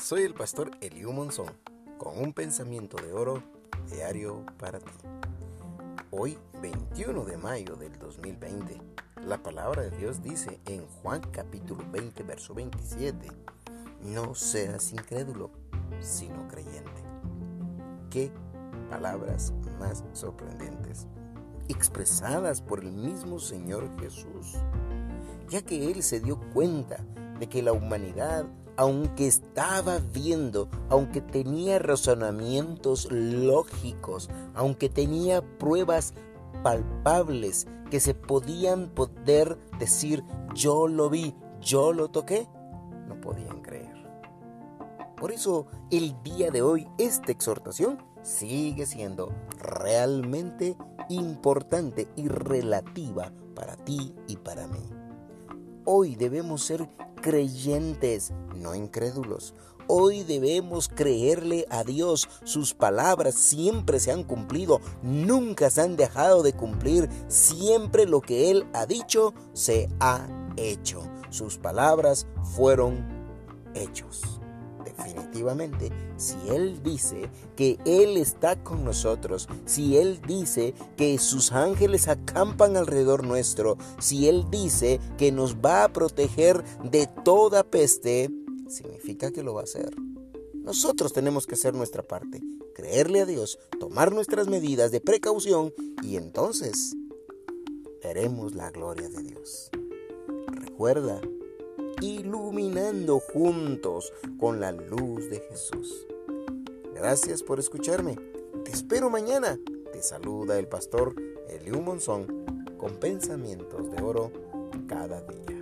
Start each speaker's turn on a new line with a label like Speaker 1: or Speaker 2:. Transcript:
Speaker 1: Soy el pastor Eliu Monzón con un pensamiento de oro diario para ti. Hoy, 21 de mayo del 2020, la palabra de Dios dice en Juan capítulo 20, verso 27, no seas incrédulo, sino creyente. Qué palabras más sorprendentes, expresadas por el mismo Señor Jesús, ya que Él se dio cuenta de que la humanidad, aunque estaba viendo, aunque tenía razonamientos lógicos, aunque tenía pruebas palpables que se podían poder decir, yo lo vi, yo lo toqué, no podían creer. Por eso el día de hoy esta exhortación sigue siendo realmente importante y relativa para ti y para mí. Hoy debemos ser creyentes, no incrédulos. Hoy debemos creerle a Dios. Sus palabras siempre se han cumplido, nunca se han dejado de cumplir. Siempre lo que Él ha dicho se ha hecho. Sus palabras fueron hechos definitivamente, si Él dice que Él está con nosotros, si Él dice que sus ángeles acampan alrededor nuestro, si Él dice que nos va a proteger de toda peste, significa que lo va a hacer. Nosotros tenemos que hacer nuestra parte, creerle a Dios, tomar nuestras medidas de precaución y entonces veremos la gloria de Dios. Recuerda, iluminando juntos con la luz de Jesús. Gracias por escucharme. Te espero mañana. Te saluda el pastor Eliu Monzón con pensamientos de oro cada día.